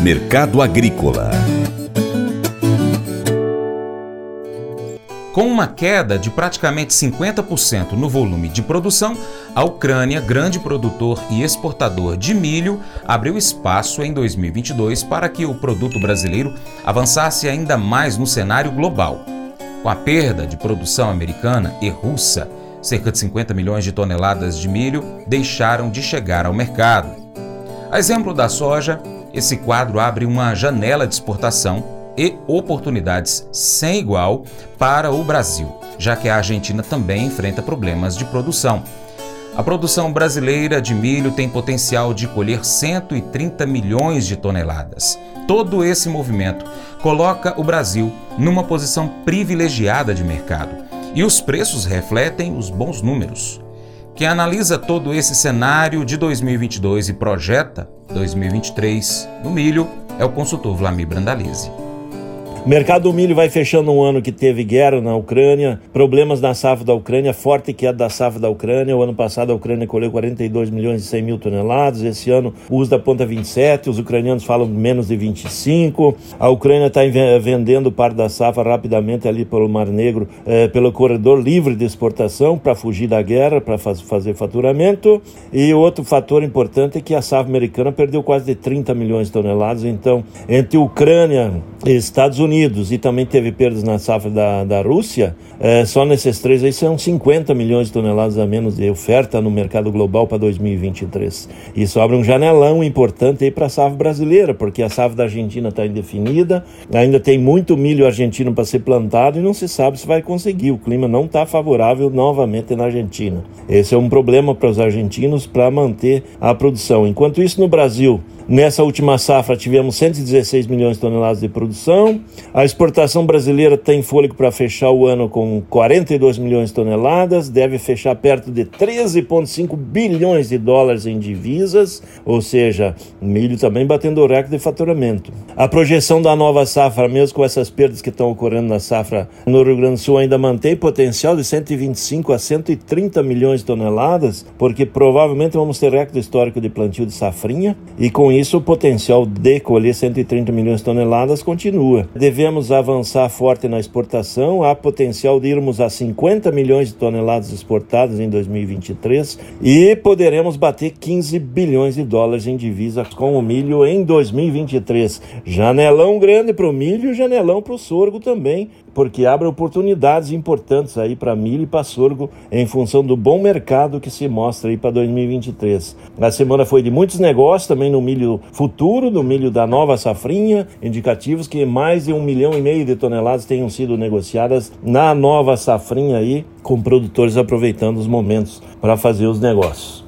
Mercado Agrícola Com uma queda de praticamente 50% no volume de produção, a Ucrânia, grande produtor e exportador de milho, abriu espaço em 2022 para que o produto brasileiro avançasse ainda mais no cenário global. Com a perda de produção americana e russa, cerca de 50 milhões de toneladas de milho deixaram de chegar ao mercado. A exemplo da soja, esse quadro abre uma janela de exportação e oportunidades sem igual para o Brasil, já que a Argentina também enfrenta problemas de produção. A produção brasileira de milho tem potencial de colher 130 milhões de toneladas. Todo esse movimento coloca o Brasil numa posição privilegiada de mercado e os preços refletem os bons números. Quem analisa todo esse cenário de 2022 e projeta 2023 no milho é o consultor Vlamir Brandalize. O mercado do milho vai fechando um ano que teve guerra na Ucrânia, problemas na safra da Ucrânia, forte queda da safra da Ucrânia. O ano passado a Ucrânia colheu 42 milhões e 100 mil toneladas, esse ano o uso da ponta 27, os ucranianos falam menos de 25. A Ucrânia está vendendo parte da safra rapidamente ali pelo Mar Negro, eh, pelo corredor livre de exportação para fugir da guerra, para faz, fazer faturamento. E outro fator importante é que a safra americana perdeu quase de 30 milhões de toneladas. Então, entre Ucrânia e Estados Unidos, Unidos e também teve perdas na safra da, da Rússia, é, só nesses três aí são 50 milhões de toneladas a menos de oferta no mercado global para 2023. Isso abre um janelão importante aí para a safra brasileira, porque a safra da Argentina está indefinida, ainda tem muito milho argentino para ser plantado e não se sabe se vai conseguir. O clima não está favorável novamente na Argentina. Esse é um problema para os argentinos para manter a produção. Enquanto isso, no Brasil, Nessa última safra tivemos 116 milhões de toneladas de produção. A exportação brasileira tem fôlego para fechar o ano com 42 milhões de toneladas, deve fechar perto de 13,5 bilhões de dólares em divisas, ou seja, milho também batendo o recorde de faturamento. A projeção da nova safra, mesmo com essas perdas que estão ocorrendo na safra no Rio Grande do Sul, ainda mantém potencial de 125 a 130 milhões de toneladas, porque provavelmente vamos ter recorde histórico de plantio de safrinha e com isso, o potencial de colher 130 milhões de toneladas continua. Devemos avançar forte na exportação, há potencial de irmos a 50 milhões de toneladas exportadas em 2023 e poderemos bater 15 bilhões de dólares em divisas com o milho em 2023. Janelão grande para o milho e janelão para o sorgo também, porque abre oportunidades importantes aí para milho e para sorgo em função do bom mercado que se mostra aí para 2023. A semana foi de muitos negócios também no milho futuro, no milho da nova safrinha, indicativos que mais de um milhão e meio de toneladas tenham sido negociadas na nova safrinha aí, com produtores aproveitando os momentos para fazer os negócios.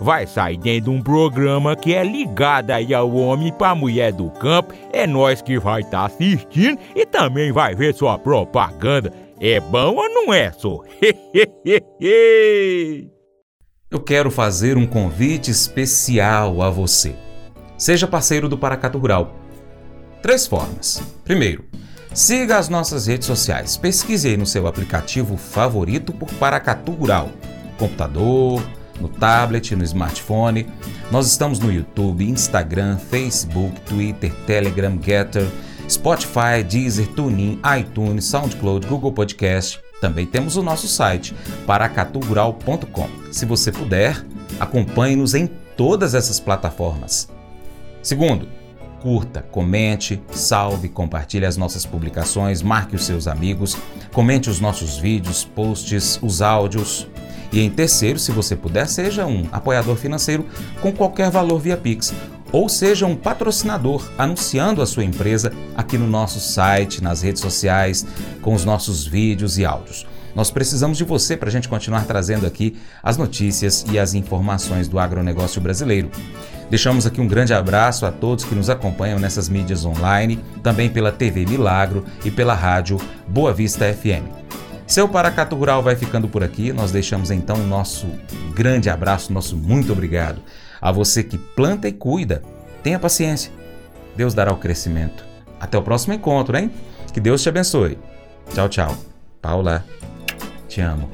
vai sair dentro de um programa que é ligado aí ao homem para mulher do campo. É nós que vai estar tá assistindo e também vai ver sua propaganda. É bom ou não é, só? Eu quero fazer um convite especial a você. Seja parceiro do Paracato Rural. Três formas. Primeiro, siga as nossas redes sociais. Pesquise aí no seu aplicativo favorito por Paracatu Rural. Computador, no tablet, no smartphone. Nós estamos no YouTube, Instagram, Facebook, Twitter, Telegram, Getter, Spotify, Deezer, TuneIn, iTunes, SoundCloud, Google Podcast. Também temos o nosso site, paracatugural.com. Se você puder, acompanhe-nos em todas essas plataformas. Segundo, curta, comente, salve, compartilhe as nossas publicações, marque os seus amigos, comente os nossos vídeos, posts, os áudios. E em terceiro, se você puder, seja um apoiador financeiro com qualquer valor via Pix ou seja um patrocinador anunciando a sua empresa aqui no nosso site, nas redes sociais, com os nossos vídeos e áudios. Nós precisamos de você para a gente continuar trazendo aqui as notícias e as informações do agronegócio brasileiro. Deixamos aqui um grande abraço a todos que nos acompanham nessas mídias online, também pela TV Milagro e pela rádio Boa Vista FM. Seu Paracato Rural vai ficando por aqui. Nós deixamos então o nosso grande abraço, nosso muito obrigado a você que planta e cuida. Tenha paciência. Deus dará o crescimento. Até o próximo encontro, hein? Que Deus te abençoe. Tchau, tchau. Paula, te amo.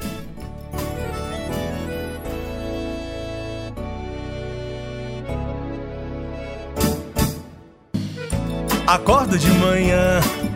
Acordo de manhã